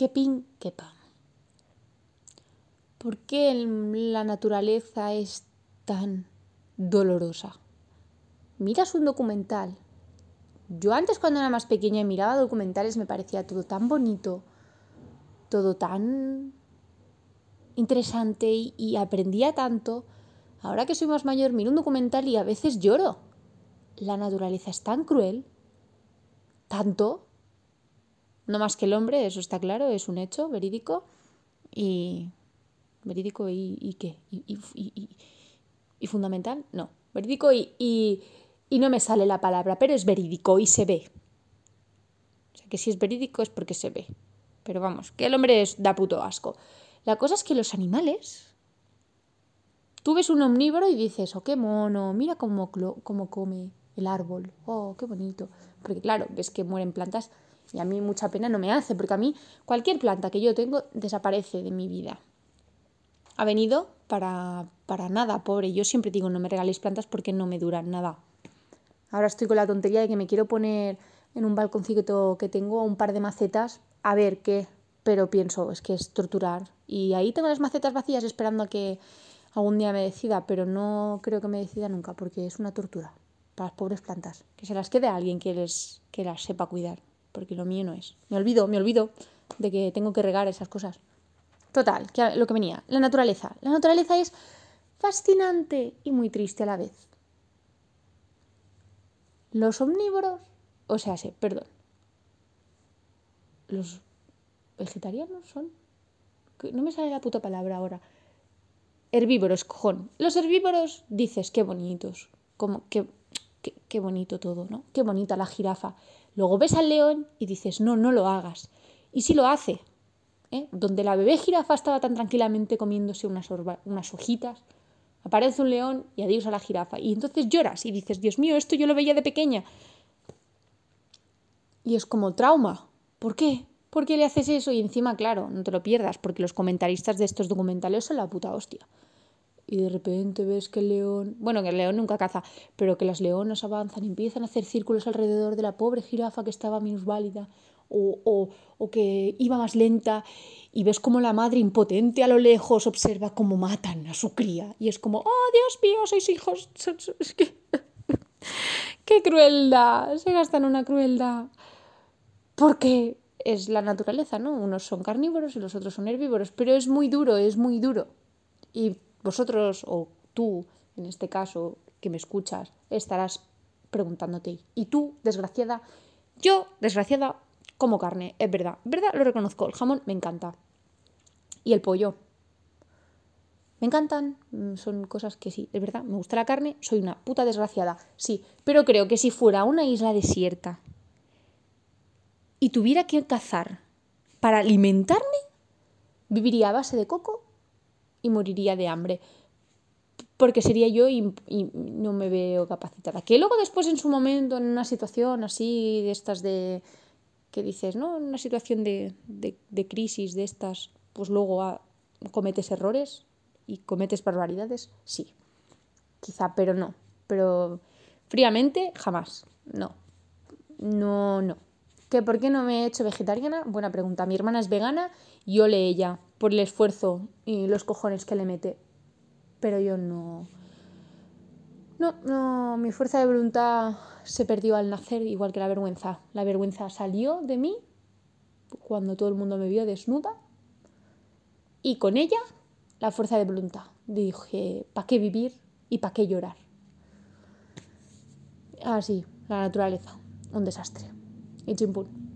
qué pin, qué pan. ¿Por qué la naturaleza es tan dolorosa? Miras un documental. Yo antes cuando era más pequeña y miraba documentales me parecía todo tan bonito, todo tan interesante y, aprendía tanto. Ahora que soy más mayor miro un documental y a veces lloro. La naturaleza es tan cruel, tanto, no más que el hombre, eso está claro, es un hecho verídico y verídico y, qué y, fundamental, no, verídico y, no me sale la palabra, pero es verídico y se ve. O sea que si es verídico es porque se ve. Pero vamos, que el hombre da puto asco. La cosa es que los animales, tú ves un omnívoro y dices, oh, qué mono, mira cómo, cómo come el árbol, oh, qué bonito. Porque claro, ves que mueren plantas y a mí mucha pena no me hace, porque a mí cualquier planta que yo tengo desaparece de mi vida ha venido para, para nada, pobre. Yo siempre digo, no me regaléis plantas porque no me duran nada. Ahora estoy con la tontería de que me quiero poner en un balconcito que tengo un par de macetas, a ver qué, pero pienso, es que es torturar. Y ahí tengo las macetas vacías esperando a que algún día me decida, pero no creo que me decida nunca porque es una tortura para las pobres plantas. Que se las quede alguien que, les, que las sepa cuidar, porque lo mío no es. Me olvido, me olvido de que tengo que regar esas cosas. Total, que lo que venía, la naturaleza. La naturaleza es fascinante y muy triste a la vez. Los omnívoros, o sea, sí, perdón. Los vegetarianos son. No me sale la puta palabra ahora. Herbívoros, cojón. Los herbívoros dices, qué bonitos. Como, qué, qué, qué bonito todo, ¿no? Qué bonita la jirafa. Luego ves al león y dices, no, no lo hagas. Y si lo hace, ¿eh? donde la bebé jirafa estaba tan tranquilamente comiéndose unas, unas hojitas, aparece un león y adiós a la jirafa. Y entonces lloras y dices, Dios mío, esto yo lo veía de pequeña. Y es como trauma. ¿Por qué? ¿Por qué le haces eso? Y encima, claro, no te lo pierdas, porque los comentaristas de estos documentales son la puta hostia. Y de repente ves que el león, bueno, que el león nunca caza, pero que las leonas avanzan y empiezan a hacer círculos alrededor de la pobre jirafa que estaba minusválida o, o, que iba más lenta y ves como la madre impotente a lo lejos observa cómo matan a su cría y es como, oh Dios mío, sois hijos, es que... ¡Qué crueldad! Se gastan una crueldad. Porque es la naturaleza, ¿no? Unos son carnívoros y los otros son herbívoros, pero es muy duro, es muy duro. Y vosotros, o tú, en este caso, que me escuchas, estarás preguntándote, ¿y tú, desgraciada? Yo, desgraciada, como carne, es verdad. ¿Verdad? Lo reconozco. El jamón me encanta. Y el pollo. Me encantan, mm, son cosas que sí, de verdad, me gusta la carne, soy una puta desgraciada, sí, pero creo que si fuera una isla desierta y tuviera que cazar para alimentarme, viviría a base de coco y moriría de hambre, porque sería yo y, no me veo capacitada. Que luego después en su momento, en una situación así, de estas de que dices, ¿no? En una situación de, crisis de estas, pues luego cometes errores y cometes barbaridades, sí. Quizá, pero no. Pero fríamente, jamás. No. No, no. ¿Que por qué no me he hecho vegetariana? Buena pregunta. Mi hermana es vegana y ole ella por el esfuerzo y los cojones que le mete. Pero yo no. No, no, mi fuerza de voluntad se perdió al nacer, igual que la vergüenza. La vergüenza salió de mí cuando todo el mundo me vio desnuda y con ella la fuerza de voluntad. Dije, ¿para qué vivir y para qué llorar? Así, la naturaleza, un desastre. Y chimpún.